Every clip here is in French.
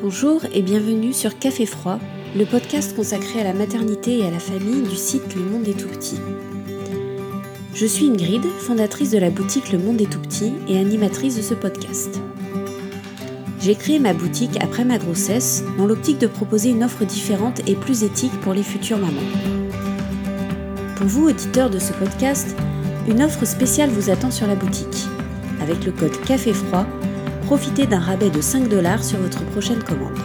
Bonjour et bienvenue sur Café Froid, le podcast consacré à la maternité et à la famille du site Le Monde des Tout-Petits. Je suis Ingrid, fondatrice de la boutique Le Monde des Tout-Petits et animatrice de ce podcast. J'ai créé ma boutique après ma grossesse dans l'optique de proposer une offre différente et plus éthique pour les futures mamans. Pour vous, auditeurs de ce podcast, une offre spéciale vous attend sur la boutique. Avec le code Café Froid, profitez d'un rabais de 5 dollars sur votre prochaine commande.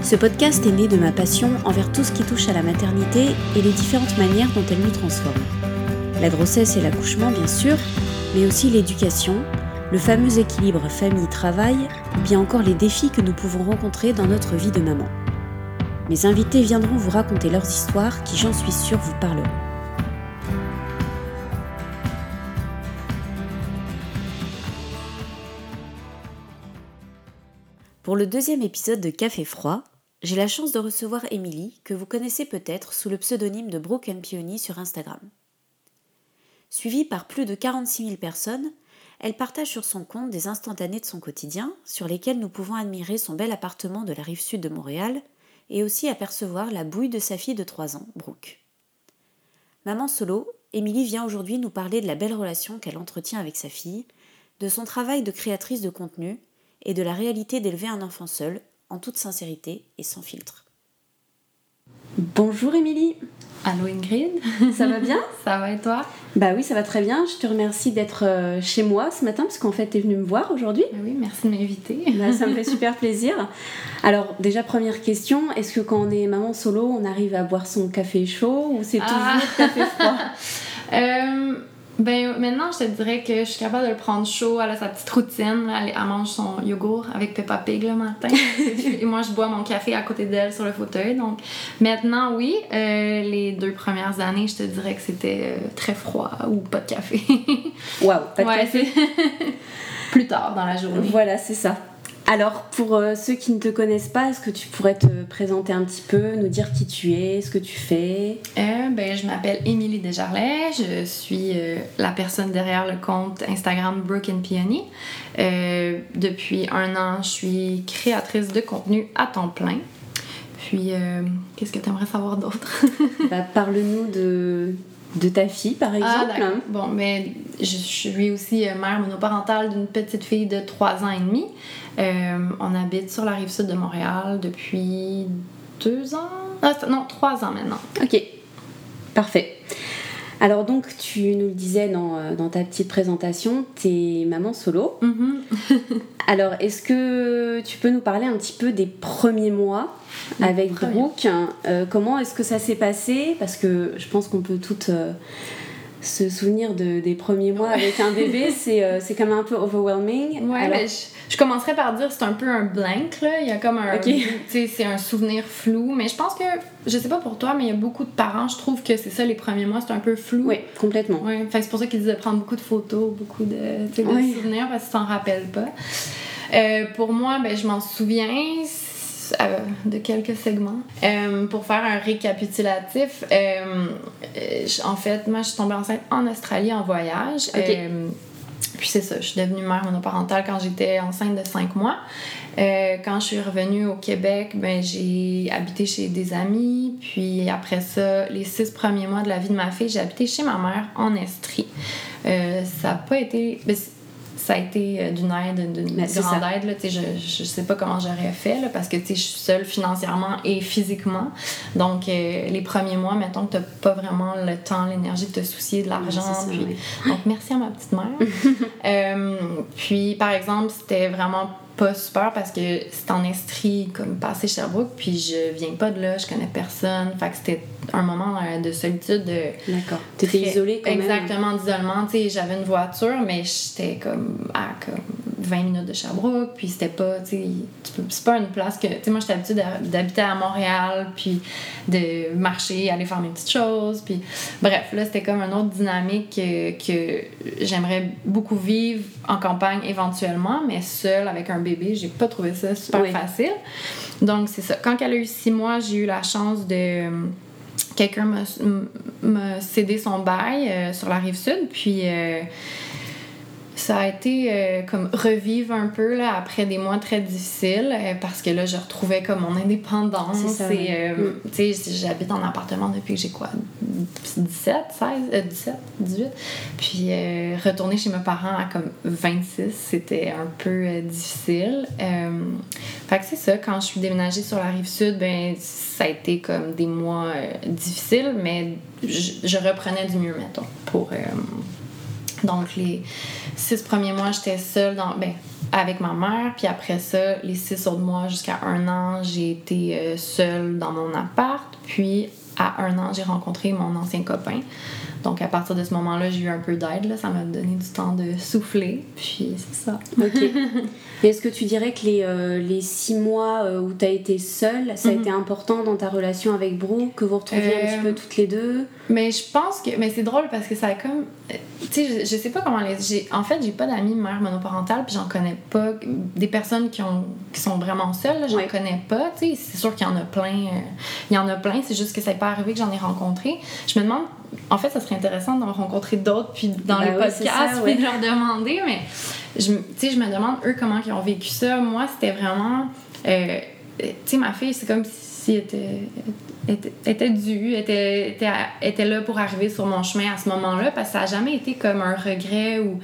Ce podcast est né de ma passion envers tout ce qui touche à la maternité et les différentes manières dont elle nous transforme. La grossesse et l'accouchement bien sûr, mais aussi l'éducation, le fameux équilibre famille-travail, ou bien encore les défis que nous pouvons rencontrer dans notre vie de maman. Mes invités viendront vous raconter leurs histoires qui, j'en suis sûre, vous parleront. Le deuxième épisode de Café Froid, j'ai la chance de recevoir Émilie, que vous connaissez peut-être sous le pseudonyme de Broken Peony sur Instagram. Suivie par plus de 46 000 personnes, elle partage sur son compte des instantanés de son quotidien, sur lesquels nous pouvons admirer son bel appartement de la rive sud de Montréal, et aussi apercevoir la bouille de sa fille de 3 ans, Brooke. Maman solo, Émilie vient aujourd'hui nous parler de la belle relation qu'elle entretient avec sa fille, de son travail de créatrice de contenu et de la réalité d'élever un enfant seul, en toute sincérité et sans filtre. Bonjour Émilie Allô Ingrid Ça va bien? Ça va et toi? Bah oui, ça va très bien. Je te remercie d'être euh, chez moi ce matin parce qu'en fait, tu es venue me voir aujourd'hui. Bah oui, merci de m'inviter. Bah, ça me fait super plaisir. Alors, déjà, première question, est-ce que quand on est maman solo, on arrive à boire son café chaud ou c'est toujours ah. café froid? Euh, ben maintenant, je te dirais que je suis capable de le prendre chaud. Elle a sa petite routine. Elle, mange son yogourt avec Peppa Pig le matin. et moi, je bois mon café à côté d'elle sur le fauteuil. Donc maintenant, oui. Euh, les deux premières années, je te dirais que c'était euh, très froid ou pas de café. Waouh, pas de café. Plus tard dans la journée. Voilà, c'est ça. Alors, pour euh, ceux qui ne te connaissent pas, est-ce que tu pourrais te présenter un petit peu, nous dire qui tu es, ce que tu fais? Euh, ben, Je m'appelle Émilie Desjarlais, je suis euh, la personne derrière le compte Instagram Broken Peony. depuis un an, je suis créatrice de contenu à temps plein. Puis, qu'est-ce que tu aimerais savoir d'autre? Bah, Parle-nous de, de ta fille, par ah, exemple. bon, mais je suis aussi mère monoparentale d'une petite fille de 3 ans et demi. Euh, on habite sur la rive sud de Montréal depuis deux ans. Ah, non, trois ans maintenant. Ok, parfait. Alors donc, tu nous le disais dans, euh, dans ta petite présentation, tu es maman solo. Mm-hmm. Alors, est-ce que tu peux nous parler un petit peu des premiers mois avec Brooke? Euh, Comment est-ce que ça s'est passé? Parce que je pense qu'on peut toutes se souvenir de, des premiers mois avec un bébé, c'est euh, même un peu overwhelming. Ouais, ben, je, commencerai par dire c'est un peu un blank, là. Il y a comme un. C'est un souvenir flou, mais je pense que, je sais pas pour toi, mais il y a beaucoup de parents, je trouve que c'est ça, les premiers mois, c'est un peu flou. Oui, complètement. Ouais, c'est pour ça qu'ils disaient prendre beaucoup de photos, beaucoup de, de souvenirs, parce qu'ils s'en rappellent pas. Euh, pour moi, ben, je m'en souviens euh, de quelques segments. Euh, pour faire un récapitulatif, euh, en fait, moi, je suis tombée enceinte en Australie en voyage. puis c'est ça, je suis devenue mère monoparentale quand j'étais enceinte de 5 mois. quand je suis revenue au Québec, ben, j'ai habité chez des amis. Puis après ça, les six premiers mois de la vie de ma fille, j'ai habité chez ma mère en Estrie. ça n'a pas été. Ben, ça a été euh, d'une aide, d'une ben, grande aide. Là, je, je sais pas comment j'aurais fait là, parce que je suis seule financièrement et physiquement. Donc, euh, les premiers mois, mettons que tu pas vraiment le temps, l'énergie de te soucier de l'argent. Donc, merci à ma petite mère. Euh, puis, par exemple, c'était vraiment pas super parce que c'est en Estrie, comme passé Sherbrooke, puis je viens pas de là, je connais personne. Fait que c'était un moment euh, de solitude. D'accord. T'étais isolée quand même. Exactement, d'isolement. Tu sais, j'avais une voiture, mais j'étais comme à comme 20 minutes de Sherbrooke, puis c'était pas, tu sais, c'est pas une place que. Tu sais, moi, j'étais habituée d'habiter à Montréal, puis de marcher, aller faire mes petites choses, puis bref, là, c'était comme une autre dynamique que, que j'aimerais beaucoup vivre en campagne éventuellement, mais seule avec un bébé, j'ai pas trouvé ça super facile. Donc, c'est ça. Quand elle a eu six mois, j'ai eu la chance de. Quelqu'un m'a, cédé son bail euh, sur la rive sud, puis. Ça a été euh, comme revivre un peu là, après des mois très difficiles euh, parce que là, je retrouvais comme mon indépendance. C'est euh, sais, j'habite en appartement depuis que j'ai quoi 17, 16, euh, 17, 18. Puis euh, retourner chez mes parents à comme 26, c'était un peu difficile. Fait que c'est ça, quand je suis déménagée sur la rive sud, ben ça a été comme des mois difficiles, mais je, je reprenais du mieux, mettons, pour. Donc, les six premiers mois, j'étais seule ben, avec ma mère. Puis après ça, les six autres mois jusqu'à un an, j'ai été euh, seule dans mon appart. Puis à un an, j'ai rencontré mon ancien copain. Donc à partir de ce moment-là, j'ai eu un peu d'aide. Ça m'a donné du temps de souffler. Puis c'est ça. Ok. Est-ce que tu dirais que les, euh, les six mois euh, où tu as été seule, ça a Mhm. été important dans ta relation avec Brooke, que vous retrouviez un Euh, petit peu toutes les deux? Mais je pense que. Mais c'est drôle parce que ça a comme. euh, Tu sais, je, je sais pas comment les. En fait, j'ai pas d'amis mère monoparentale, puis j'en connais pas. Des personnes qui, ont, qui sont vraiment seules, j'en Ouais. connais pas. Tu sais, c'est sûr qu'il y en a plein. euh, Il y en a plein, c'est juste que ça n'est pas arrivé que j'en ai rencontré. Je me demande. En fait, ça serait intéressant d'en rencontrer d'autres, puis dans ouais, c'est podcasts, ça, puis ouais. de leur demander. Mais je, je me demande, eux, comment ils ont vécu ça. Moi, c'était vraiment. euh, tu sais, ma fille, c'est comme si elle était, était, était due, était, était, était là pour arriver sur mon chemin à ce moment-là, parce que ça n'a jamais été comme un regret ou.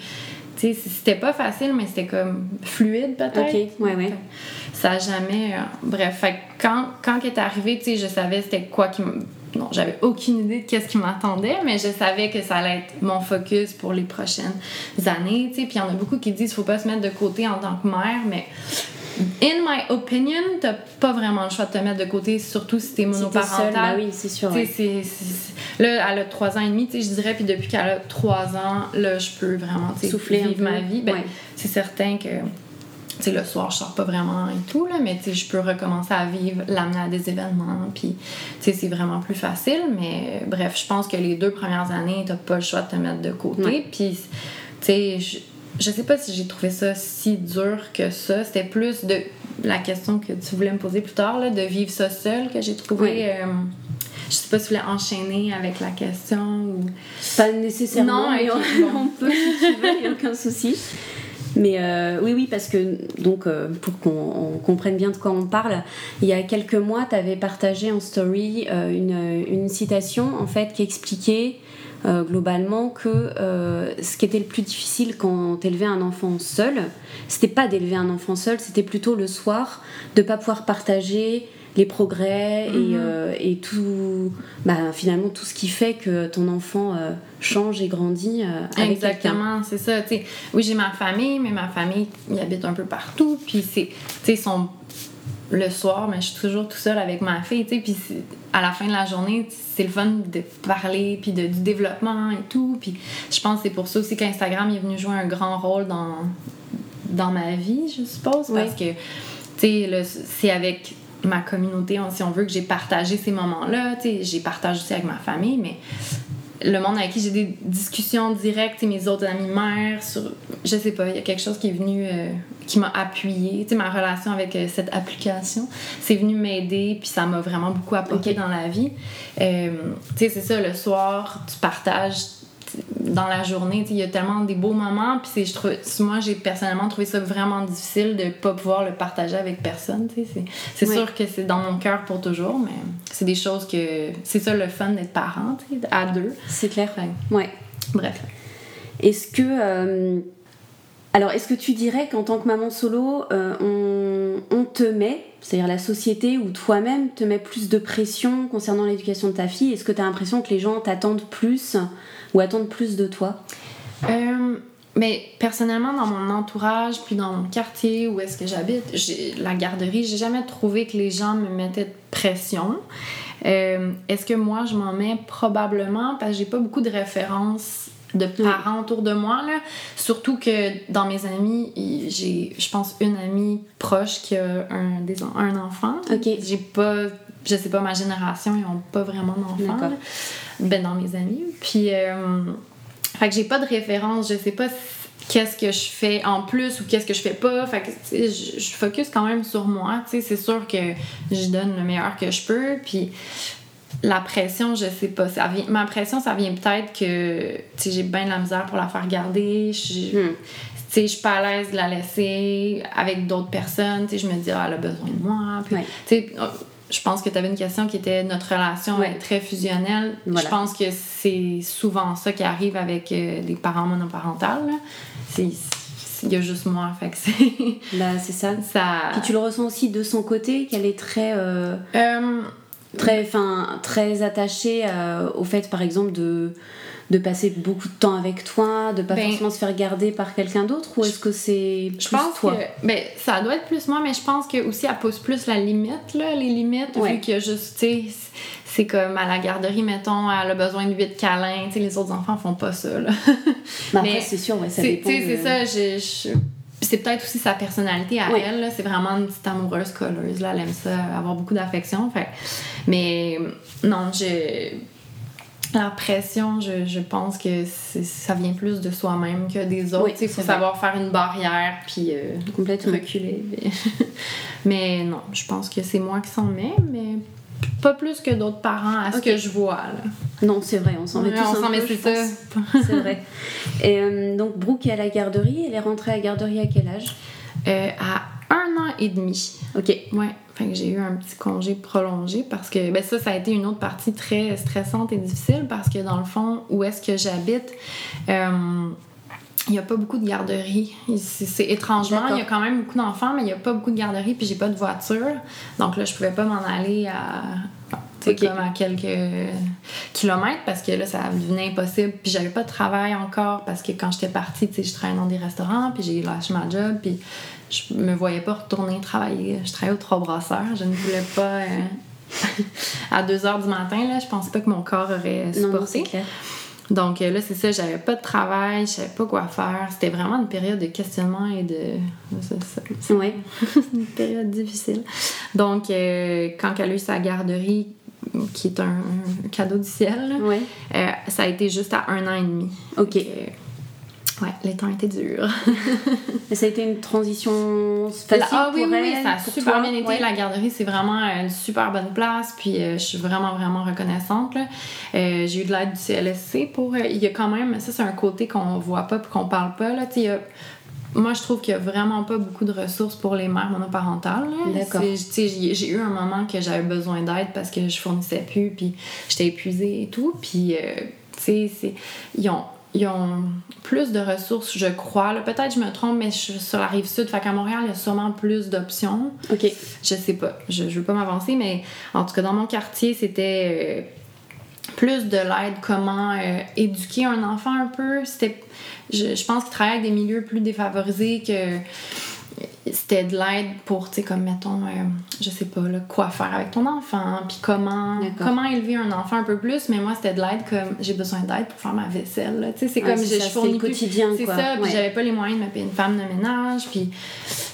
Tu sais, c'était pas facile, mais c'était comme fluide peut-être. Ok, ouais, ouais. Ça a jamais. euh, bref, fait quand, quand elle est arrivée, tu sais, je savais c'était quoi qui me. Non, j'avais aucune idée de qu'est-ce qui m'attendait, mais je savais que ça allait être mon focus pour les prochaines années, tu sais. Puis il y en a beaucoup qui disent qu'il faut pas se mettre de côté en tant que mère, mais in my opinion, t'as pas vraiment le choix de te mettre de côté, surtout si t'es monoparentale. bah oui, c'est sûr. Là, elle a 3 ans et demi, tu sais, je dirais, puis depuis qu'elle a 3 ans, là, je peux vraiment, tu sais, Souffler vivre ma vie. Ben, Ouais. c'est certain que, sais, le soir, je sors pas vraiment et tout, là, mais tu sais, je peux recommencer à vivre, l'amener à des événements, puis, tu sais, c'est vraiment plus facile, mais bref, je pense que les deux premières années, t'as pas le choix de te mettre de côté, puis, tu sais, je, je sais pas si j'ai trouvé ça si dur que ça, c'était plus de la question que tu voulais me poser plus tard, là, de vivre ça seul, que j'ai trouvé... Ouais. euh, je sais pas si tu voulais enchaîner avec la question ou. Pas nécessairement, Non, bon. on peut si tu veux, il n'y a aucun souci. Mais euh, oui, parce que, donc, euh, pour qu'on on comprenne bien de quoi on parle, il y a quelques mois, tu avais partagé en story euh, une, citation, en fait, qui expliquait globalement que ce qui était le plus difficile quand t'élevais un enfant seul, c'était pas d'élever un enfant seul, c'était plutôt le soir de pas pouvoir partager les progrès et, Mhm. euh, et tout, bah, finalement tout ce qui fait que ton enfant euh, change et grandit euh, avec. Exactement, c'est ça. oui, j'ai ma famille, mais ma famille, ils habitent un peu partout. Puis c'est, tu sais, ils sont le soir, mais je suis toujours tout seul avec ma fille. Puis à la fin de la journée, c'est le fun de parler, puis de, du développement et tout. Puis je pense que c'est pour ça aussi qu'Instagram est venu jouer un grand rôle dans, dans ma vie, je suppose. Parce que, tu sais, le- c'est avec ma communauté, si on veut, que j'ai partagé ces moments-là. J'ai partagé aussi avec ma famille, mais le monde avec qui j'ai des discussions directes, mes autres amis mères, sur, je sais pas, il y a quelque chose qui est venu, euh, qui m'a appuyé. Tu sais, ma relation avec euh, cette application, c'est venu m'aider, puis ça m'a vraiment beaucoup apporté dans la vie. Euh, tu sais, c'est ça, le soir, tu partages dans la journée, il y a tellement des beaux moments, puis je trouve, moi, j'ai personnellement trouvé ça vraiment difficile de pas pouvoir le partager avec personne. C'est, sûr que c'est dans mon cœur pour toujours, mais c'est des choses que... C'est ça le fun d'être parent, à deux. C'est clair. Fait Ouais. Bref. Est-ce que. euh, Alors, est-ce que tu dirais qu'en tant que maman solo, euh, on, on te met, c'est-à-dire la société ou toi-même te met plus de pression concernant l'éducation de ta fille? Est-ce que tu as l'impression que les gens t'attendent plus ou attendent plus de toi? Euh, mais personnellement, dans mon entourage, puis dans mon quartier où est-ce que j'habite, la garderie, j'ai jamais trouvé que les gens me mettaient de pression. Euh, est-ce que moi, je m'en mets? Probablement parce que j'ai pas beaucoup de références de parents autour de moi là. Surtout que dans mes amis j'ai je pense une amie proche qui a un des un enfant. Ok. j'ai pas je sais pas ma génération ils ont pas vraiment d'enfants ben dans mes amis puis euh, fait que j'ai pas de référence, je sais pas qu'est-ce que je fais en plus ou qu'est-ce que je fais pas. Fait que tu sais, je, je focus quand même sur moi, tu sais, c'est sûr que je donne le meilleur que je peux puis la pression, je sais pas. Ça vient, ma pression, ça vient peut-être que j'ai bien de la misère pour la faire garder. Je, hmm. je suis pas à l'aise de la laisser avec d'autres personnes. je me dis, ah, elle a besoin de moi. Oh, je pense que tu avais une question qui était notre relation est très fusionnelle. Je pense que c'est souvent ça qui arrive avec euh, les parents monoparentales. C'est il y a juste moi fait que c'est bah, c'est ça ça puis tu le ressens aussi de son côté qu'elle est très euh, euh, très fin très attachée euh, au fait par exemple de de passer beaucoup de temps avec toi, de pas ben, forcément se faire garder par quelqu'un d'autre ou est-ce que c'est je pense toi? que, ben, ça doit être plus moi mais je pense que aussi elle pose plus la limite là, les limites vu que juste c'est comme à la garderie mettons elle a besoin de 8 câlins, les autres enfants font pas ça là. mais c'est sûr ouais, ça dépend. C'est ça, je c'est peut-être aussi sa personnalité à elle. C'est vraiment une petite amoureuse colleuse. Là. Elle aime ça, avoir beaucoup d'affection. Fait. Mais non, j'ai. La pression, je, je pense que ça vient plus de soi-même que des autres. Il faut savoir faire une barrière puis euh, complètement reculer. mais non, je pense que c'est moi qui s'en mets, mais pas plus que d'autres parents à ce que je vois. Là. Non, c'est vrai, on s'en met tous on s'en met c'est vrai. Et euh, donc, Brooke est à la garderie. Elle est rentrée à la garderie à quel âge? Euh, À un an et demi. OK. Ouais. Fait j'ai eu un petit congé prolongé parce que ben ça, ça a été une autre partie très stressante et difficile parce que dans le fond, où est-ce que j'habite, euh, il n'y a pas beaucoup de garderies. C'est étrangement, il y a quand même beaucoup d'enfants, mais il n'y a pas beaucoup de garderies, puis j'ai pas de voiture. Donc là, je pouvais pas m'en aller à. comme à quelques kilomètres parce que là, ça devenait impossible. Puis j'avais pas de travail encore parce que quand j'étais partie, je travaillais dans des restaurants, puis j'ai lâché ma job, puis je me voyais pas retourner travailler. Je travaillais au Trois Brasseurs. Je ne voulais pas. Euh, à 2 h du matin, là, je pensais pas que mon corps aurait supporté. Non, donc euh, là, c'est ça, j'avais pas de travail, je savais pas quoi faire. C'était vraiment une période de questionnement et de. Oui. une période difficile. Donc, euh, quand elle a eu sa garderie, qui est un, cadeau du ciel, euh, ça a été juste à un an et demi. OK. Ouais, les temps étaient durs. ça a été une transition facile ah, oui, pour oui, ça a super bien été. La garderie, c'est vraiment une super bonne place. Puis euh, je suis vraiment, vraiment reconnaissante. Euh, j'ai eu de l'aide du CLSC pour... Euh, il y a quand même... Ça, c'est un côté qu'on voit pas puis qu'on parle pas. Là. moi, je trouve qu'il n'y a vraiment pas beaucoup de ressources pour les mères monoparentales. D'accord. J'ai eu un moment que j'avais besoin d'aide parce que je fournissais plus, puis j'étais épuisée et tout. Puis, tu sais, ils ont ils ont plus de ressources, je crois. Peut-être je me trompe, mais je suis sur la rive sud. Fait qu'à Montréal, il y a sûrement plus d'options. OK. Je sais pas. Je, je veux pas m'avancer, mais en tout cas, dans mon quartier, c'était euh, plus de l'aide, comment euh, éduquer un enfant un peu. C'était, je, je pense qu'ils travaillent avec des milieux plus défavorisés que c'était de l'aide pour, tu sais, comme mettons, euh, je sais pas, là, quoi faire avec ton enfant, puis comment, comment élever un enfant un peu plus. Mais moi, c'était de l'aide comme j'ai besoin d'aide pour faire ma vaisselle. Tu sais, c'est comme je, fournis le quotidien. C'est ça, puis j'avais pas les moyens de me payer une femme de ménage, puis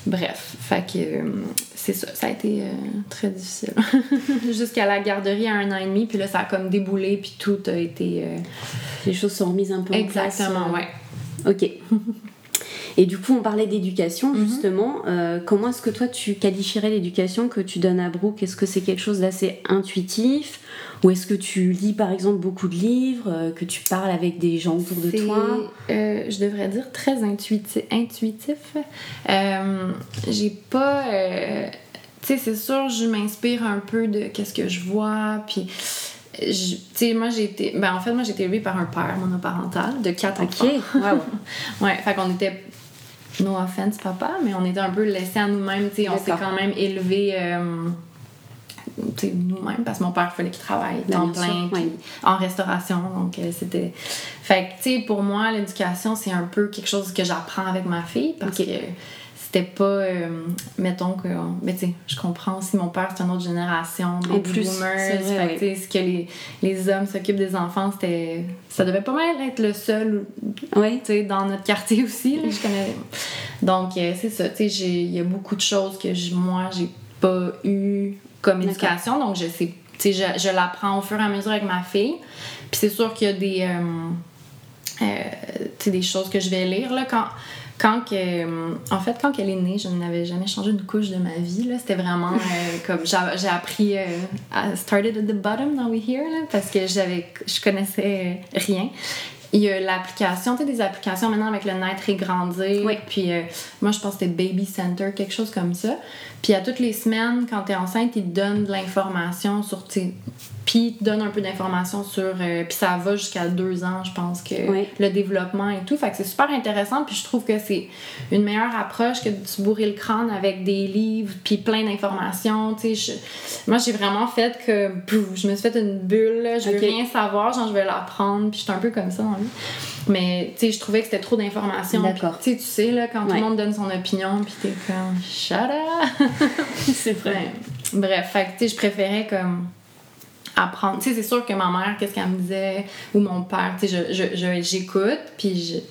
bref. Fait que euh, c'est ça, ça a été euh, très difficile. Jusqu'à la garderie à un an et demi, puis là, ça a comme déboulé, puis tout a été. Les choses sont remises un peu en place. Exactement, ouais. Ok. Et du coup, on parlait d'éducation, mhm. justement. Euh, comment est-ce que toi, tu qualifierais l'éducation que tu donnes à Brooke? Est-ce que c'est quelque chose d'assez intuitif? Ou est-ce que tu lis, par exemple, beaucoup de livres euh, Que tu parles avec des gens autour de toi? Euh, Je devrais dire très intuitif. intuitif. J'ai pas... tu sais, c'est sûr, je m'inspire un peu de qu'est-ce que je vois, puis... Tu sais, moi, j'ai été. Ben, en fait, moi, j'ai été élevée par un père monoparental de quatre enfants. OK, wow. ouais, fait qu'on était no offense papa, mais on était un peu laissés à nous-mêmes, tu sais, on s'est quand même élevés euh, nous-mêmes parce que mon père fallait qu'il travaille temps plein en restauration donc euh, c'était fait que tu sais pour moi l'éducation c'est un peu quelque chose que j'apprends avec ma fille parce que c'était pas euh, mettons que mais tu sais je comprends aussi mon père c'est une autre génération des plus, boomers fait que, ce que les, les hommes s'occupent des enfants c'était ça devait pas mal être le seul oui. tu sais dans notre quartier aussi je connais donc euh, c'est ça tu sais il y a beaucoup de choses que moi j'ai pas eu comme éducation donc je sais tu sais je, je l'apprends au fur et à mesure avec ma fille puis c'est sûr qu'il y a des euh, euh, des choses que je vais lire. Là, quand, quand que, en fait, quand elle est née, je n'avais jamais changé une couche de ma vie. C'était vraiment comme j'ai appris à started at the bottom, now we here, là, parce que j'avais je connaissais rien il y a l'application, tu sais, des applications maintenant avec le naître et grandir. Oui. Puis euh, moi, je pense que c'était Baby Center, quelque chose comme ça. Puis à toutes les semaines, quand tu es enceinte, ils te donnent de l'information sur tes. Puis donnent un peu d'informations sur. euh, puis ça va jusqu'à deux ans, je pense, que Oui. le développement et tout. Fait que c'est super intéressant. Puis je trouve que c'est une meilleure approche que de se bourrer le crâne avec des livres, puis plein d'informations. Tu sais, je- moi, j'ai vraiment fait que. pouf, je me suis fait une bulle, là. je veux rien savoir, genre, je vais l'apprendre. Puis je suis un peu comme ça vie. Mais, tu sais, je trouvais que c'était trop d'informations. D'accord. Tu sais, tu sais, là, quand tout le monde donne son opinion, puis t'es comme, shut up! C'est Ouais. Bref, fait que, tu sais, je préférais comme apprendre. Tu sais, c'est sûr que ma mère, qu'est-ce qu'elle me disait, ou mon père, tu sais, je- je- je- j'écoute, puis je- tu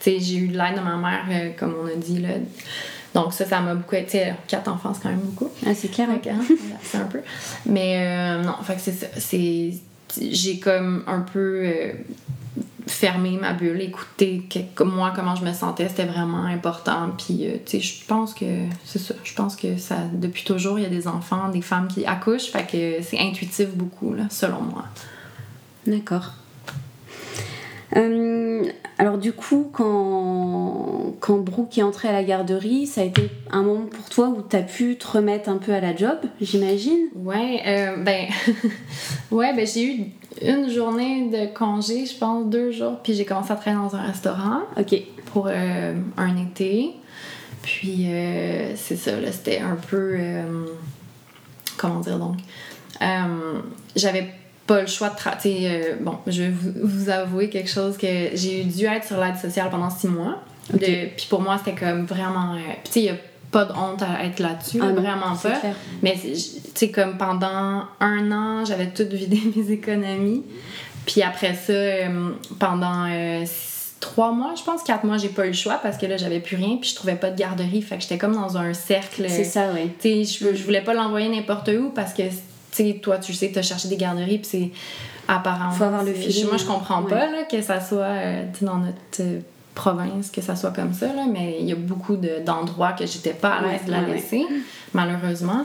sais, j'ai eu de l'aide de ma mère, euh, comme on a dit, là. Donc ça, ça m'a beaucoup été... Quatre enfants, c'est quand même beaucoup. Ah, c'est clair. Hein, c'est un peu. Mais euh, non, fait que c'est ça. C'est, j'ai comme un peu euh, fermé ma bulle, écouté que- moi comment je me sentais, c'était vraiment important. Puis, euh, tu sais, je pense que c'est ça. Je pense que ça, depuis toujours, il y a des enfants, des femmes qui accouchent, fait que c'est intuitif beaucoup, selon moi. D'accord. Euh, alors du coup, quand, quand Brooke est entrée à la garderie, ça a été un moment pour toi où tu as pu te remettre un peu à la job, j'imagine? Ouais, euh, ben, ouais, ben j'ai eu une journée de congé, je pense, deux jours, puis j'ai commencé à travailler dans un restaurant. Ok. pour euh, un été. Puis c'est ça, là, c'était un peu. comment dire donc? J'avais pas le choix de travailler. bon, je vais vous, vous avouer quelque chose que j'ai dû être sur l'aide sociale pendant six mois. Ok. De- Puis pour moi, c'était comme vraiment. euh, Puis tu sais, il a pas de honte à être là-dessus, Ah vraiment pas. clair. Mais tu sais, comme pendant un an, j'avais tout vidé mes économies. Puis après ça, euh, pendant euh, trois mois, je pense, quatre mois, j'ai pas eu le choix parce que là, j'avais plus rien. Puis je trouvais pas de garderie. Fait que j'étais comme dans un cercle. C'est ça, ouais. Tu sais, je, je voulais pas l'envoyer n'importe où parce que, sais, toi, tu sais, t'as cherché des garderies. Puis c'est apparent. Faut avoir le feeling, Moi, je comprends ouais. pas là, que ça soit euh, tu dans notre. euh, province que ça soit comme ça là, mais il y a beaucoup de- d'endroits que j'étais pas à l'aise Ouais, de la ouais. laisser malheureusement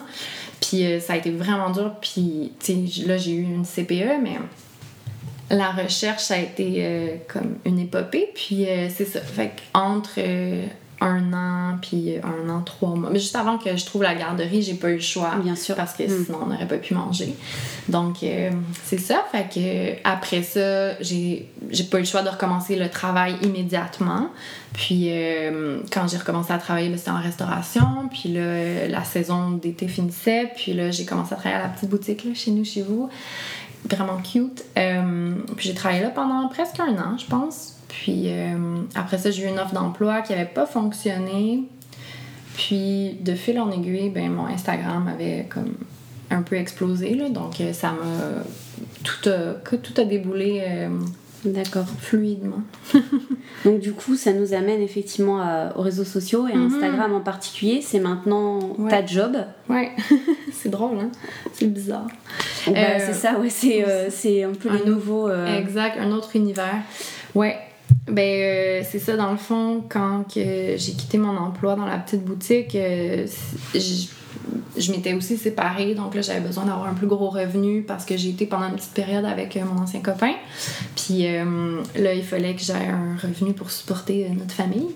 puis euh, ça a été vraiment dur. Puis, tu sais, là, j'ai eu une CPE, mais la recherche, ça a été euh, comme une épopée. Puis, c'est ça. Fait entre un an, puis un an, trois mois. Mais juste avant que je trouve la garderie, j'ai pas eu le choix. Bien sûr. Parce que Mm. sinon, on n'aurait pas pu manger. Donc, euh, c'est ça. Fait que après ça, j'ai j'ai pas eu le choix de recommencer le travail immédiatement. Puis, euh, quand j'ai recommencé à travailler, c'était en restauration. Puis là, la saison d'été finissait. Puis là, j'ai commencé à travailler à la petite boutique là, chez nous, chez vous. Vraiment cute. Euh, puis j'ai travaillé là pendant presque un an, je pense. Puis euh, après ça, j'ai eu une offre d'emploi qui avait pas fonctionné. Puis de fil en aiguille, ben, mon Instagram avait comme un peu explosé. Là, donc euh, ça m'a. Tout a, tout a déboulé euh, D'accord. fluidement. Donc du coup, ça nous amène effectivement à- aux réseaux sociaux et Mhm. Instagram en particulier. C'est maintenant Ouais. ta job. Ouais, c'est drôle, hein? C'est bizarre. Bah, Euh, c'est ça, ouais. C'est euh, un peu un le nouveau. euh, Exact, un autre univers. Ouais. Ben, euh, c'est ça, dans le fond, quand que j'ai quitté mon emploi dans la petite boutique, euh, je, je m'étais aussi séparée, donc là, j'avais besoin d'avoir un plus gros revenu parce que j'ai été pendant une petite période avec euh, mon ancien copain. Puis là, il fallait que j'aie un revenu pour supporter notre famille.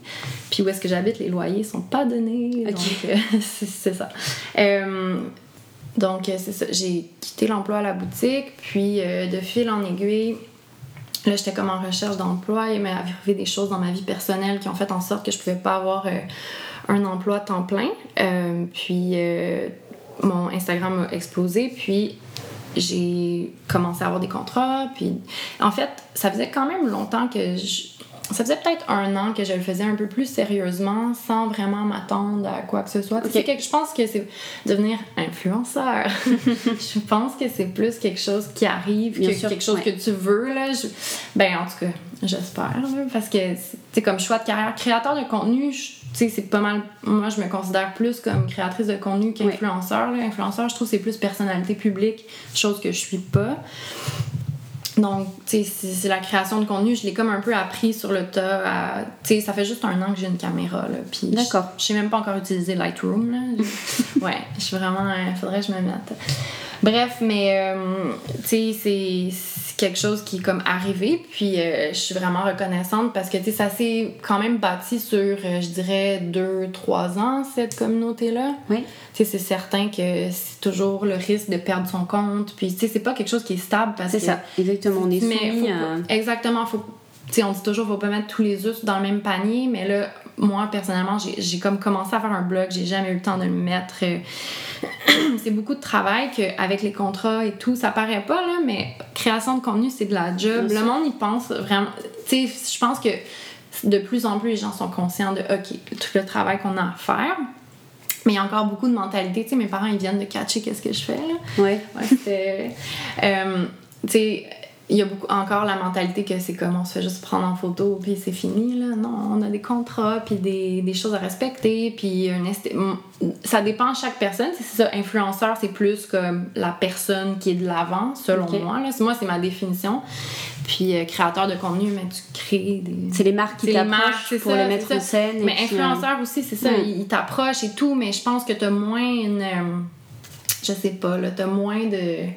Puis où est-ce que j'habite, les loyers sont pas donnés. Donc, c'est ça. Donc, c'est ça. J'ai quitté l'emploi à la boutique, puis de fil en aiguille, là, j'étais comme en recherche d'emploi. Il m'est arrivé des choses dans ma vie personnelle qui ont fait en sorte que je pouvais pas avoir euh, un emploi temps plein. Euh, puis, euh, mon Instagram a explosé, puis j'ai commencé à avoir des contrats. Puis, en fait, ça faisait quand même longtemps que je. Ça faisait peut-être un an que je le faisais un peu plus sérieusement sans vraiment m'attendre à quoi que ce soit. Quelque- je pense que c'est devenir influenceur. je pense que c'est plus quelque chose qui arrive Bien que sûr, quelque chose ouais. que tu veux. Là. Je- Ben, en tout cas, j'espère. Parce que, sais, comme choix de carrière, créateur de contenu, je- tu sais, c'est pas mal. Moi, je me considère plus comme créatrice de contenu qu'influenceur. Influenceur, je trouve que c'est plus personnalité publique, chose que je suis pas. Donc, tu sais, c'est la création de contenu, je l'ai comme un peu appris sur le tas. Tu sais, ça fait juste un an que j'ai une caméra, là. Puis, D'accord. Je sais même pas encore utiliser Lightroom, là. ouais, je suis vraiment. Il faudrait que je me mette. Bref, mais, euh, tu sais, c'est quelque chose qui est comme arrivé, puis euh, je suis vraiment reconnaissante parce que, tu sais, ça s'est quand même bâti sur, euh, je dirais, deux, trois ans, cette communauté-là. Oui. Tu sais, c'est certain que c'est toujours le risque de perdre son compte, puis, tu sais, c'est pas quelque chose qui est stable parce que... C'est ça, exactement, on est soumis Exactement, faut... On dit toujours, faut pas mettre tous les œufs dans le même panier, mais là, moi, personnellement, j'ai comme commencé à faire un blog, j'ai jamais eu le temps de le mettre c'est beaucoup de travail qu'avec les contrats et tout, ça paraît pas, là, mais création de contenu, c'est de la job. le monde, il pense vraiment. Tu sais, je pense que de plus en plus, les gens sont conscients de, OK, tout le travail qu'on a à faire. Mais il y a encore beaucoup de mentalité. Tu sais, mes parents, ils viennent de catcher qu'est-ce que je fais, là. Ouais. ouais euh, tu sais il y a beaucoup, encore la mentalité que c'est comme on se fait juste prendre en photo puis c'est fini là. Non on a des contrats puis des, des choses à respecter puis un ça dépend de chaque personne c'est ça. Influenceur c'est plus comme la personne qui est de l'avant selon moi là. Moi c'est ma définition. Puis euh, créateur de contenu mais tu crées des c'est les marques qui t'approchent pour les mettre en scène mais influenceur euh, aussi c'est ça. Ils t'approchent et tout mais je pense que t'as moins une euh, je sais pas là t'as moins de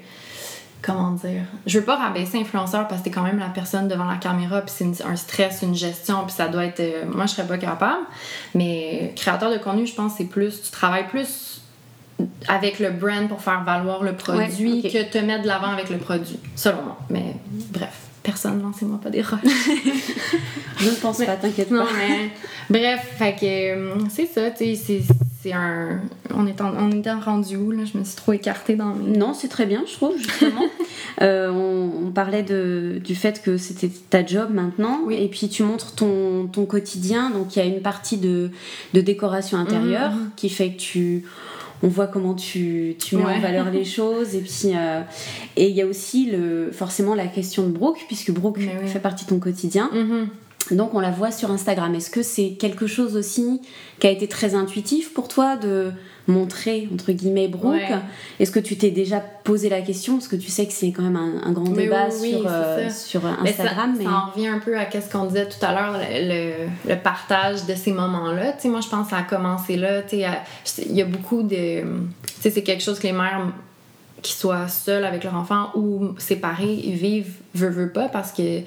comment dire? Je veux pas rabaisser influenceur parce que t'es quand même la personne devant la caméra puis c'est un stress une gestion puis ça doit être euh, moi je serais pas capable mais créateur de contenu je pense c'est plus tu travailles plus avec le brand pour faire valoir le produit que te mettre de l'avant avec le produit selon moi mais bref personne, lancez-moi pas des roches. je ne pense pas, t'inquiète pas. Non, mais bref, fait que euh, c'est ça, tu sais, c'est un. On est, en, on est rendu où, là? Je me suis trop écartée dans Non, c'est très bien, je trouve, justement. Euh, on, parlait de, du fait que c'était ta job maintenant, oui. et puis tu montres ton, ton quotidien, donc il y a une partie de, de décoration intérieure mhm. qui fait que tu on voit comment tu, tu mets en valeur les choses. Et puis, euh, et il y a aussi le, forcément la question de Brooke, puisque Brooke fait partie de ton quotidien. Mm-hmm. Donc on la voit sur Instagram. Est-ce que c'est quelque chose aussi qui a été très intuitif pour toi de montrer entre guillemets Brooke Est-ce que tu t'es déjà posé la question? Parce que tu sais que c'est quand même un, grand débat sur, euh, sur Instagram mais ça, en revient un peu à ce qu'on disait tout à l'heure le, le, partage de ces moments-là. Moi je pense que ça a commencé là. Il y a beaucoup de c'est quelque chose que les mères qui soient seules avec leur enfant ou séparées ils vivent veut veut pas parce que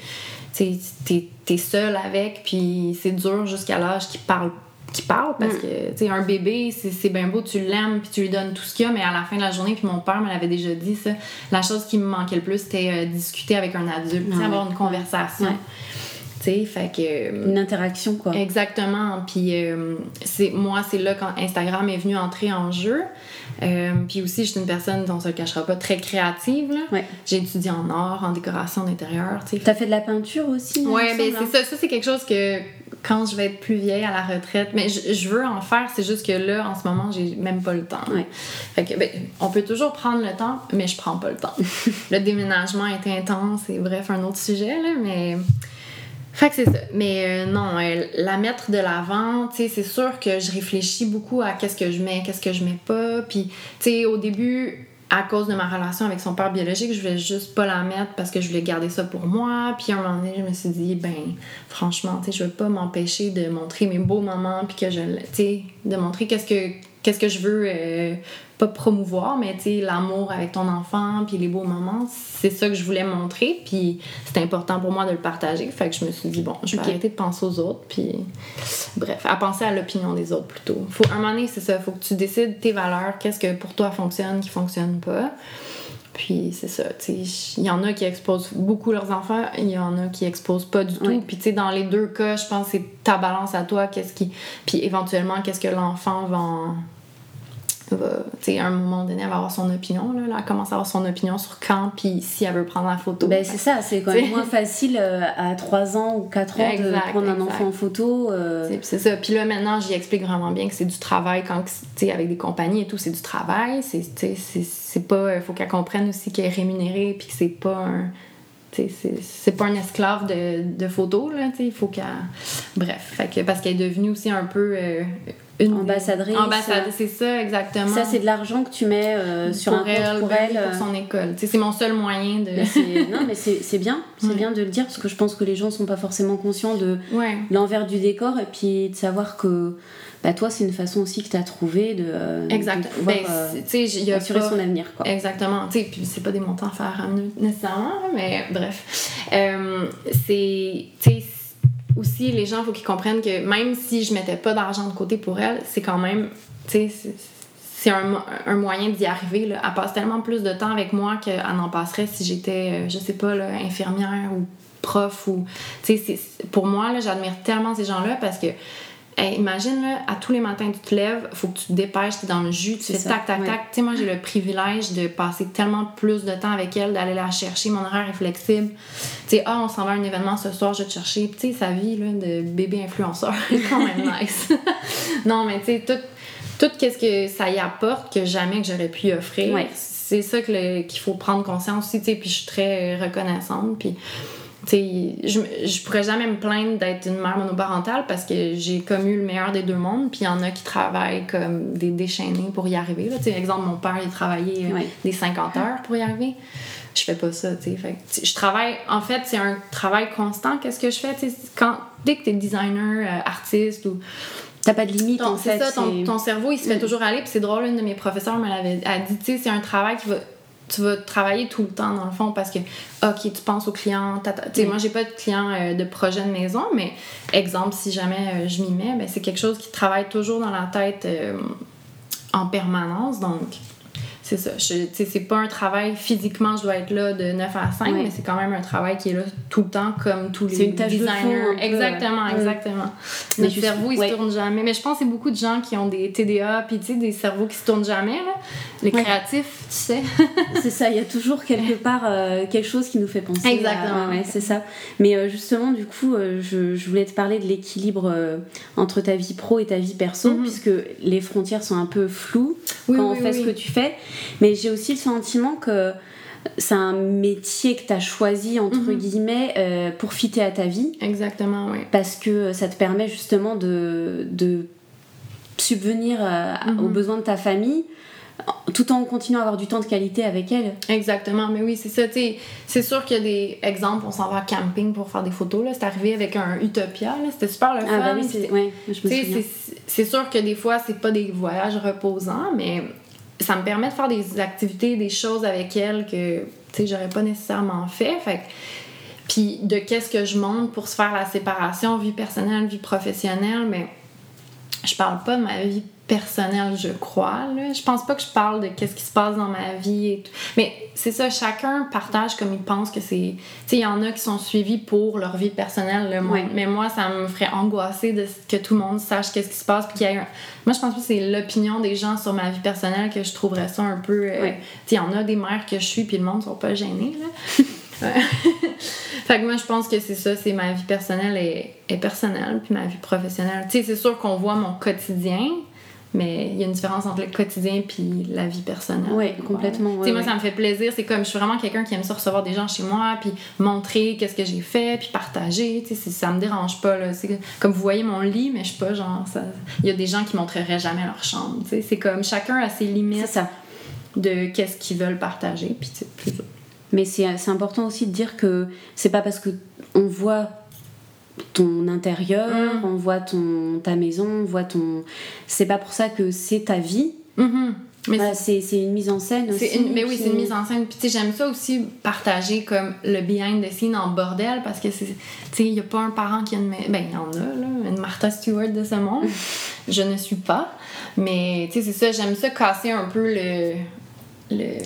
t'es es seul avec, puis c'est dur jusqu'à l'âge qu'il parle qui parle parce mm. que tu sais un bébé c'est bien beau tu l'aimes puis tu lui donnes tout ce qu'il y a mais à la fin de la journée puis mon père me l'avait déjà dit ça la chose qui me manquait le plus c'était euh, discuter avec un adulte avoir une conversation. Tu sais fait que euh, une interaction quoi. exactement puis euh, c'est moi c'est là quand Instagram est venu entrer en jeu euh, puis aussi, je suis une personne, dont on se le cachera pas, très créative. J'ai étudié en art, en décoration d'intérieur. Tu as fait de la peinture aussi? Oui, mais c'est ça. Ça, c'est quelque chose que quand je vais être plus vieille à la retraite, mais je, veux en faire, c'est juste que là, en ce moment, j'ai même pas le temps. Fait que, ben, on peut toujours prendre le temps, mais je prends pas le temps. le déménagement est intense et bref, un autre sujet, là, mais fait que c'est ça. Mais euh, non, euh, la mettre de l'avant, tu sais, c'est sûr que je réfléchis beaucoup à qu'est-ce que je mets, qu'est-ce que je mets pas. Puis, tu sais, au début, à cause de ma relation avec son père biologique, je voulais juste pas la mettre parce que je voulais garder ça pour moi. Puis à un moment donné, je me suis dit, ben, franchement, tu sais, je veux pas m'empêcher de montrer mes beaux moments, puis que je, tu sais, de montrer qu'est-ce que je veux euh, pas promouvoir, mais tu sais, l'amour avec ton enfant, puis les beaux moments, c'est ça que je voulais montrer, puis c'était important pour moi de le partager. Fait que je me suis dit, bon, je vais arrêter de penser aux autres, puis bref, à penser à l'opinion des autres plutôt. Faut, à un moment donné, c'est ça, faut que tu décides tes valeurs, qu'est-ce que pour toi fonctionne, qui fonctionne pas. Puis c'est ça, tu sais, il y en a qui exposent beaucoup leurs enfants, il y en a qui exposent pas du tout. Puis tu sais, dans les deux cas, je pense que c'est ta balance à toi, qu'est-ce qui. Puis éventuellement, qu'est-ce que l'enfant va à un moment donné, elle va avoir son opinion. Là, elle commence à avoir son opinion sur quand, puis si elle veut prendre la photo. Ben, c'est ça, c'est quand même moins facile euh, à 3 ans ou 4 ans de prendre un enfant en photo. Euh. C'est ça. Puis là, maintenant, j'y explique vraiment bien que c'est du travail, quand, avec des compagnies et tout, c'est du travail. C'est pas. Il faut qu'elle comprenne aussi qu'elle est rémunérée, puis que c'est pas un c'est pas un esclave de, de photos, là, il faut qu'elle... Bref, fait que, parce qu'elle est devenue aussi un peu... Euh, une ambassadrice. Ambassadrice, c'est ça, exactement. Ça, c'est de l'argent que tu mets euh, sur un compte pour ben elle. pour son école. c'est mon seul moyen de. non, mais c'est bien. C'est bien de le dire parce que je pense que les gens sont pas forcément conscients de l'envers du décor et puis de savoir que bah, toi, c'est une façon aussi que tu as trouvé de, euh, exact. ben, y a assurer son avenir. Quoi. Exactement. sais puis c'est pas des montants à faire nécessairement, mais bref. Euh, c'est aussi, les gens, il faut qu'ils comprennent que même si je mettais pas d'argent de côté pour elle, c'est quand même, c'est un, un, moyen d'y arriver. Là. Elle passe tellement plus de temps avec moi qu'elle en passerait si j'étais, euh, je sais pas, là, infirmière ou prof. ou Pour moi, j'admire tellement ces gens-là parce que imagine, là, à tous les matins, tu te lèves, faut que tu te dépêches, tu es dans le jus, tu fais tac, tac, tac. Tu sais, moi, j'ai le privilège de passer tellement plus de temps avec elle, d'aller la chercher. Mon horaire est flexible. Tu sais, ah, on s'en va à un événement ce soir, je vais te chercher. Tu sais, sa vie là, de bébé influenceur est quand même nice. non, mais tu sais, tout, tout ce que ça y apporte que jamais que j'aurais pu offrir. C'est ça qu'il faut prendre conscience aussi, tu sais, puis je suis très reconnaissante. Puis je, je pourrais jamais me plaindre d'être une mère monoparentale parce que j'ai comme eu le meilleur des deux mondes, puis il y en a qui travaillent comme des déchaînés pour y arriver. Là. exemple, mon père, il travaillait euh, des 50 heures pour y arriver. Je fais pas ça, tu sais. Je travaille, en fait, c'est un travail constant. Qu'est-ce que je fais, quand, dès que tu es designer, euh, artiste ou. T'as pas de limite, en fait. C'est ça, ton, cerveau, il se fait mm. toujours aller. Puis c'est drôle, une de mes professeurs me l'avait dit, c'est un travail qui va tu vas travailler tout le temps dans le fond parce que ok tu penses aux clients tu sais moi j'ai pas de clients euh, de projet de maison mais exemple si jamais euh, je m'y mets ben, c'est quelque chose qui travaille toujours dans la tête euh, en permanence donc c'est ça. C'est pas un travail physiquement, je dois être là de 9 à 5, mais c'est quand même un travail qui est là tout le temps, comme tous les une designers. exactement, exactement. Le cerveau, il se tourne jamais. Mais je pense que c'est beaucoup de gens qui ont des TDA, puis tu sais, des cerveaux qui se tournent jamais, là. Les créatifs, tu sais. c'est ça, il y a toujours quelque part euh, quelque chose qui nous fait penser. Exactement. Ouais, c'est ça. Mais euh, justement, du coup, euh, je, je, voulais te parler de l'équilibre entre ta vie pro et ta vie perso, mm-hmm. puisque les frontières sont un peu floues quand on fait ce que tu fais. Mais j'ai aussi le sentiment que c'est un métier que tu as choisi, entre mhm. guillemets, euh, pour fitter à ta vie. Exactement, oui. Parce que ça te permet justement de, de subvenir euh, aux mhm. besoins de ta famille tout en continuant à avoir du temps de qualité avec elle. Exactement, mais oui, c'est ça. C'est sûr qu'il y a des exemples, on s'en va camping pour faire des photos. C'est arrivé avec un Utopia, c'était super le ah, fun. Ah, oui, c'est C'est sûr que des fois, c'est pas des voyages reposants, mais ça me permet de faire des activités, des choses avec elle que, tu sais, j'aurais pas nécessairement fait. Fait puis de qu'est-ce que je montre pour se faire la séparation, vie personnelle, vie professionnelle, mais je parle pas de ma vie personnelle, je crois. Là. Je pense pas que je parle de qu'est-ce qui se passe dans ma vie et tout. Mais c'est ça, chacun partage comme il pense que c'est. Tu sais, il y en a qui sont suivis pour leur vie personnelle. Mais moi, ça me ferait angoisser de que tout le monde sache qu'est-ce qui se passe. Puis qu'il Moi, je pense que c'est l'opinion des gens sur ma vie personnelle que je trouverais ça un peu. Euh, tu sais, il y en a des mères que je suis, puis le monde sont pas gênés. Là. fait que moi, je pense que c'est ça, c'est ma vie personnelle est, est personnelle, puis ma vie professionnelle. Tu sais, c'est sûr qu'on voit mon quotidien, mais il y a une différence entre le quotidien puis la vie personnelle. Oui, complètement. moi, ça me fait plaisir. C'est comme je suis vraiment quelqu'un qui aime ça recevoir des gens chez moi, puis montrer qu'est-ce que j'ai fait, puis partager. Tu sais, ça me dérange pas. Là. Comme vous voyez mon lit, mais je suis pas genre. Il y a des gens qui montreraient jamais leur chambre. Tu sais, c'est comme chacun a ses limites ça. de qu'est-ce qu'ils veulent partager. Puis, plus... Mais c'est important aussi de dire que c'est pas parce que on voit ton intérieur, mm. on voit ton, ta maison, on voit ton. C'est pas pour ça que c'est ta vie. Mm-hmm. Mais c'est une mise en scène aussi. mais oui, c'est une mise en scène. Puis j'aime ça aussi partager comme le behind the scene en bordel parce que c'est. Tu sais, il n'y a pas un parent qui a une. Ben, il y en a, là, une Martha Stewart de ce monde. Je ne suis pas. Mais tu sais, c'est ça, j'aime ça casser un peu le. le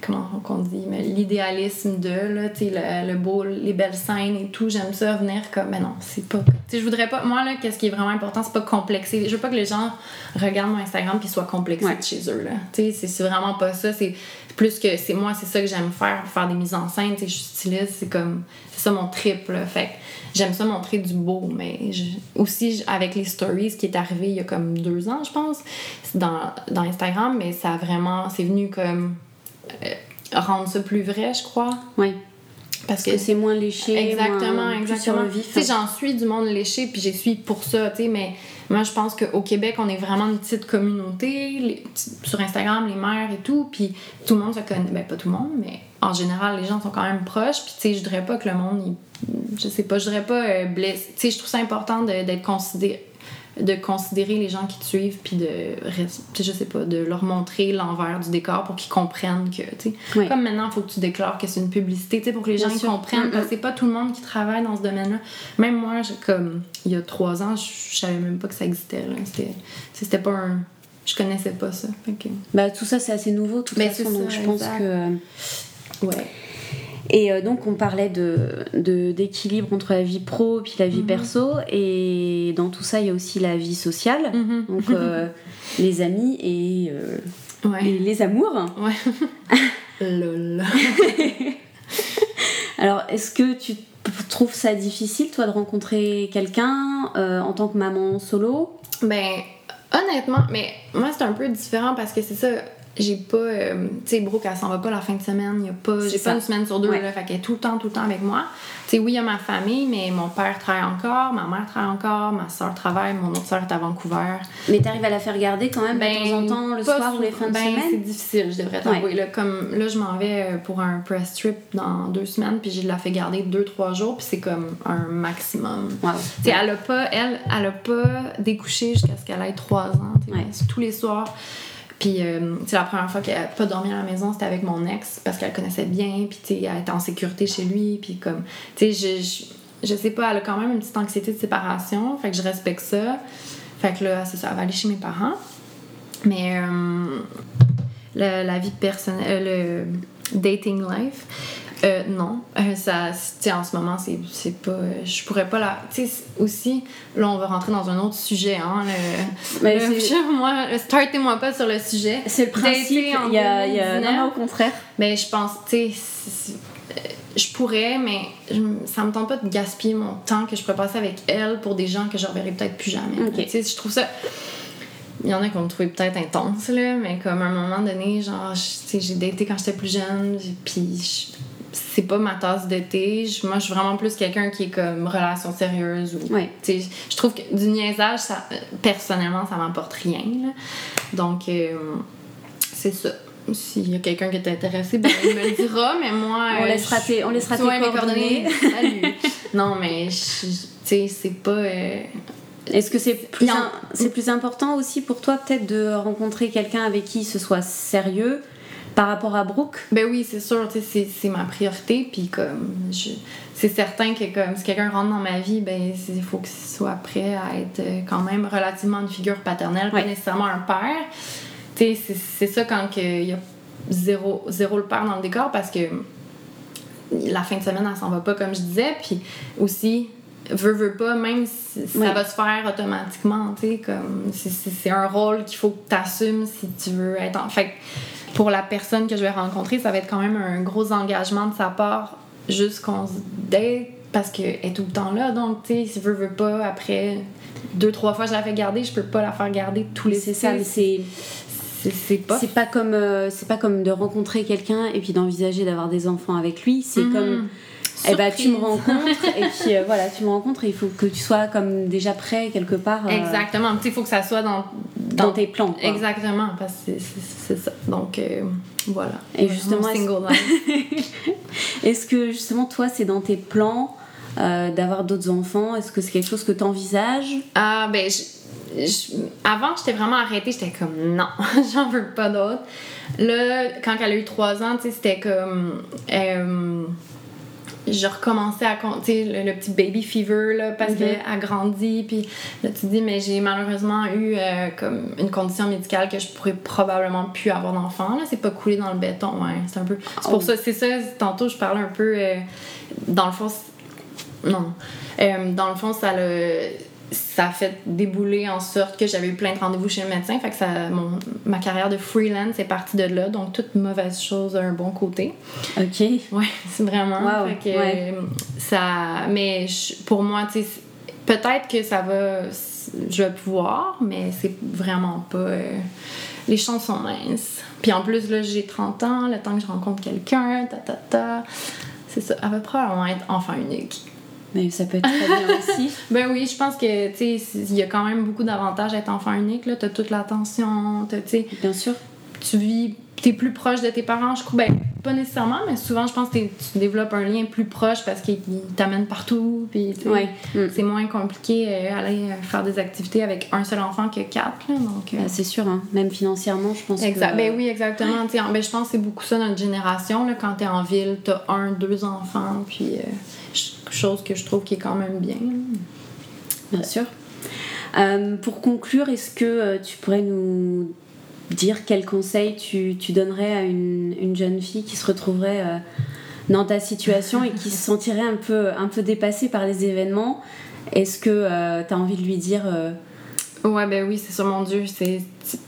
comment on dit, mais l'idéalisme de, là, tu sais, le, beau, les belles scènes et tout, j'aime ça venir comme, mais non, c'est pas. Tu sais, je voudrais pas, moi, là, qu'est-ce qui est vraiment important, c'est pas complexer. Je veux pas que les gens regardent mon Instagram puis soient complexés chez eux, là. Tu sais, c'est vraiment pas ça, c'est plus que, c'est moi, c'est ça que j'aime faire, faire des mises en scène, tu sais, je suis styliste, c'est comme, c'est ça mon trip, là. Fait j'aime ça montrer du beau, mais aussi avec les stories, qui est arrivé il y a comme deux ans, je pense, dans, dans Instagram, mais ça a vraiment, c'est venu comme rendre ça plus vrai, je crois. Oui. parce que, c'est moins léché. Exactement, exactement. Tu sais, j'en suis du monde léché, puis j'y suis pour ça, tu sais, mais moi, je pense qu'au Québec, on est vraiment une petite communauté, sur Instagram, les mères et tout, puis tout le monde se connaît. Ben, pas tout le monde, mais en général, les gens sont quand même proches, puis tu sais, je dirais pas que le monde, je sais pas, je dirais pas euh, blessé. Tu sais, je trouve ça important d'être considéré de considérer les gens qui te suivent puis de je sais pas de leur montrer l'envers du décor pour qu'ils comprennent que tu comme maintenant il faut que tu déclares que c'est une publicité tu sais pour que les gens comprennent parce que c'est pas tout le monde qui travaille dans ce domaine-là. Même moi comme il y a trois ans je, savais même pas que ça existait c'était c'était pas un je connaissais pas ça. Bah tout ça c'est assez nouveau tout toute ben, façon donc je pense que ouais et euh, donc, on parlait de, d'équilibre entre la vie pro et la vie mhm. perso. Et dans tout ça, il y a aussi la vie sociale. Mhm. Donc, euh, les amis et, euh, et, les amours. Ouais. Lol. Alors, est-ce que tu trouves ça difficile, toi, de rencontrer quelqu'un en tant que maman solo? Ben, honnêtement, mais moi, c'est un peu différent parce que c'est ça j'ai pas euh, tu sais Brooke elle s'en va pas la fin de semaine y a pas j'ai pas une semaine sur deux là fait qu'elle est tout le temps tout le temps avec moi. Tu sais oui il y a ma famille mais mon père travaille encore ma mère travaille encore ma soeur travaille mon autre soeur est à Vancouver. Mais t'arrives à la faire garder quand même de temps en ben, temps le soir ou les fins de ben, semaine? c'est difficile je devrais t'avouer là comme là je m'en vais euh, pour un press trip dans deux semaines puis je la fais garder deux trois jours puis c'est comme un maximum. Wow. tu sais elle a pas elle elle a pas découché jusqu'à ce qu'elle ait trois ans tous les soirs puis, euh, c'est la première fois qu'elle n'a pas dormi à la maison, c'était avec mon ex, parce qu'elle connaissait bien, puis, tu elle était en sécurité chez lui, puis comme, tu sais, je, je, sais pas, elle a quand même une petite anxiété de séparation, fait que je respecte ça. Fait que là, c'est ça, elle va aller chez mes parents. Mais euh, la vie personnelle, euh, le dating life, euh, non. Euh, ça, en ce moment, c'est pas. Euh, je pourrais pas la. Tu sais, aussi, là, on va rentrer dans un autre sujet. Hein, Mais moi, startez-moi pas sur le sujet. C'est le principe. Il y a, y a... Non, au contraire. Mais je pense, tu sais, je pourrais, mais ça me tente pas de gaspiller mon temps que je pourrais passer avec elle pour des gens que je reverrai peut-être plus jamais. Tu sais, je trouve ça. Il y en a qui vont me trouver peut-être intense, là, mais comme à un moment donné, genre, j'ai daté quand j'étais plus jeune, puis c'est pas ma tasse de thé. Moi, je suis vraiment plus quelqu'un qui est comme relation sérieuse. Ou, Je trouve que du niaisage, ça, personnellement, ça m'apporte rien. Donc, euh, c'est ça. S'il y a quelqu'un qui est intéressé, ben, il me le dira, mais moi. On laissera tes, on laissera coordonnées. non, mais, tu sais, c'est pas. Euh, Est-ce que c'est plus, c'est plus important aussi pour toi, peut-être, de rencontrer quelqu'un avec qui ce soit sérieux par rapport à Brooke? Ben oui, c'est sûr, c'est ma priorité. Puis comme, c'est certain que comme si quelqu'un rentre dans ma vie, ben il faut qu'il soit prêt à être euh, quand même relativement une figure paternelle, pas nécessairement un père. Tu sais, c'est ça quand il y a zéro, zéro le père dans le décor parce que la fin de semaine, elle s'en va pas comme je disais. Puis aussi, veut, veut pas, même si ça va se faire automatiquement, tu sais, comme c'est un rôle qu'il faut que tu assumes si tu veux être en. Fait pour la personne que je vais rencontrer, ça va être quand même un gros engagement de sa part jusqu'on se date parce qu'elle est tout le temps là. Donc, tu sais, si veut, veut pas, après deux, trois fois je la fais garder, je peux pas la faire garder tous les C'est ça, c'est. C'est pas. C'est pas comme euh, c'est pas comme de rencontrer quelqu'un et puis d'envisager d'avoir des enfants avec lui. C'est mhm. comme eh ben, tu me rencontres et puis euh, voilà, tu me rencontres et il faut que tu sois comme déjà prêt quelque part. Euh, Exactement, il faut que ça soit dans, dans, tes plans. Exactement, parce que c'est ça. Donc euh, voilà. Et justement, est-ce que justement toi, c'est dans tes plans d'avoir d'autres enfants? Est-ce que c'est quelque chose que tu envisages Ah, ben, avant, j'étais vraiment arrêtée, j'étais comme non, j'en veux pas d'autres. Là, quand elle a eu trois ans, c'était comme je recommençais à compter le, petit baby fever là, parce mhm. qu'elle a grandi puis là tu dis mais j'ai malheureusement eu euh, comme une condition médicale que je pourrais probablement plus avoir d'enfant là c'est pas coulé dans le béton ouais c'est un peu c'est pour oh. ça c'est ça tantôt je parlais un peu euh, dans le fond non euh, dans le fond ça le ça a fait débouler en sorte que j'avais eu plein de rendez-vous chez le médecin. Fait que ça, mon, ma carrière de freelance est partie de là. Donc, toute mauvaise chose a un bon côté. OK. Ouais, c'est vraiment. fait que, ça, mais pour moi, tu sais, peut-être que ça va. Je vais pouvoir, mais c'est vraiment pas. Euh, les chances sont minces. Puis en plus, là, j'ai 30 ans, le temps que je rencontre quelqu'un, ta ta ta. c'est ça. Elle va probablement être enfant unique. Mais ça peut être très bien aussi. ben oui, je pense que, tu sais, il y a quand même beaucoup d'avantages à être enfant unique, là. T'as toute l'attention, tu sais... Bien sûr. Tu vis t'es plus proche de tes parents, je crois. Ben, pas nécessairement, mais souvent, je pense que tu développes un lien plus proche parce qu'ils t'amènent partout. Puis, mm. c'est moins compliqué d'aller euh, aller faire des activités avec un seul enfant que quatre. donc, euh. ben, c'est sûr, hein. même financièrement, je pense exact. Ben oui, exactement. ben, je pense que c'est beaucoup ça notre génération. Là, quand t'es en ville, t'as un, deux enfants. Puis, euh, chose que je trouve qui est quand même bien. Bien sûr. pour conclure, est-ce que tu pourrais nous dire quel conseil tu, tu donnerais à une, une, jeune fille qui se retrouverait euh, dans ta situation et qui se sentirait un peu, un peu dépassée par les événements Est-ce que euh, tu as envie de lui dire euh, Ouais, ben oui, c'est sur mon Dieu.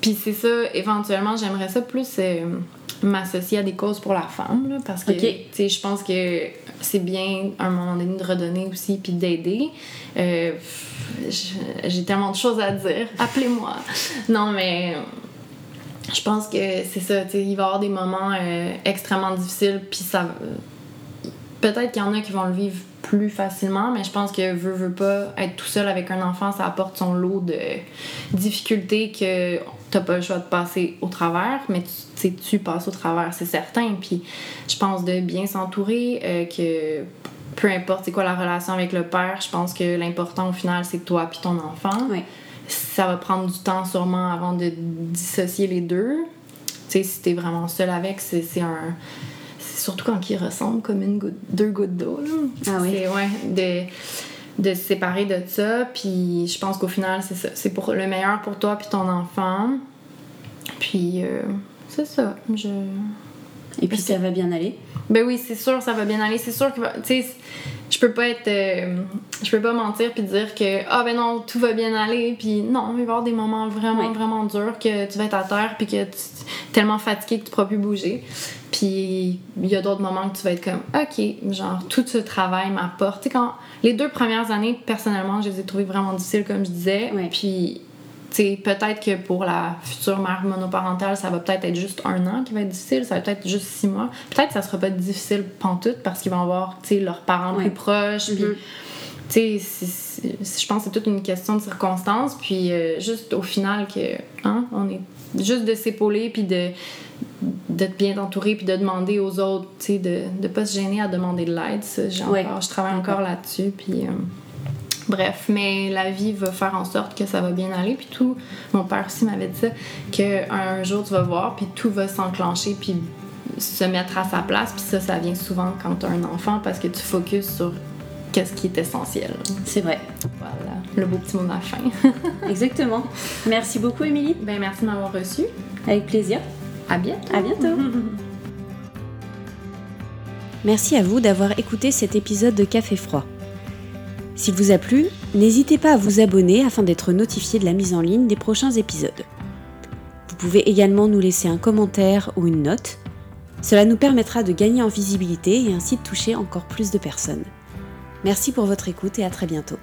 Puis c'est ça, éventuellement, j'aimerais ça plus m'associer à des causes pour la femme, là, parce que je pense que c'est bien à un moment donné de redonner aussi puis d'aider. J'ai tellement de choses à dire. Appelez-moi. Non, mais je pense que c'est ça, tu sais, il va y avoir des moments euh, extrêmement difficiles, puis ça. Peut-être qu'il y en a qui vont le vivre plus facilement, mais je pense que veut, veut pas être tout seul avec un enfant, ça apporte son lot de difficultés que t'as pas le choix de passer au travers, mais tu, tu passes au travers, c'est certain. Puis je pense de bien s'entourer, euh, que peu importe c'est quoi la relation avec le père, je pense que l'important au final c'est toi puis ton enfant. Oui ça va prendre du temps sûrement avant de dissocier les deux. Tu sais, si t'es vraiment seul avec, c'est un. Surtout quand ils ressemblent comme une goutte, deux gouttes d'eau. Ah oui. C'est, ouais, de, de se séparer de ça. Puis je pense qu'au final, c'est ça. C'est pour le meilleur pour toi puis ton enfant. Puis euh, c'est ça. Je. Et puis ça va bien aller? Ben oui, c'est sûr, ça va bien aller. C'est sûr que, tu sais, je peux pas être. Euh, je peux pas mentir puis dire que, ah ben non, tout va bien aller. Puis non, il va y avoir des moments vraiment, vraiment durs que tu vas être à terre puis que tu es tellement fatigué que tu pourras plus bouger. Puis il y a d'autres moments que tu vas être comme, ok, genre, tout ce travail m'apporte. Tu sais, quand. Les deux premières années, personnellement, je les ai trouvées vraiment difficiles, comme je disais. Puis peut-être que pour la future mère monoparentale, ça va peut-être être juste un an qui va être difficile, ça va peut-être juste six mois. Peut-être que ça sera pas difficile pantoute parce qu'ils vont avoir leurs parents plus proches. Puis, mm-hmm. je pense que c'est toute une question de circonstances. Puis, euh, juste au final, que hein, on est juste de s'épauler puis de d'être bien entouré puis de demander aux autres, de ne pas se gêner à demander de l'aide. Je travaille encore là-dessus. Puis. Euh, Bref, mais la vie va faire en sorte que ça va bien aller. Puis tout, mon père aussi m'avait dit ça, qu'un jour tu vas voir, puis tout va s'enclencher, puis se mettre à sa place. Puis ça, ça vient souvent quand tu as un enfant parce que tu focuses sur qu'est-ce qui est essentiel. C'est vrai. Voilà, le beau petit mot de la fin. Exactement. Merci beaucoup, Émilie. Ben, merci de m'avoir reçu. Avec plaisir. À bientôt. À bientôt. Merci à vous d'avoir écouté cet épisode de Café Froid. S'il vous a plu, n'hésitez pas à vous abonner afin d'être notifié de la mise en ligne des prochains épisodes. Vous pouvez également nous laisser un commentaire ou une note. Cela nous permettra de gagner en visibilité et ainsi de toucher encore plus de personnes. Merci pour votre écoute et à très bientôt.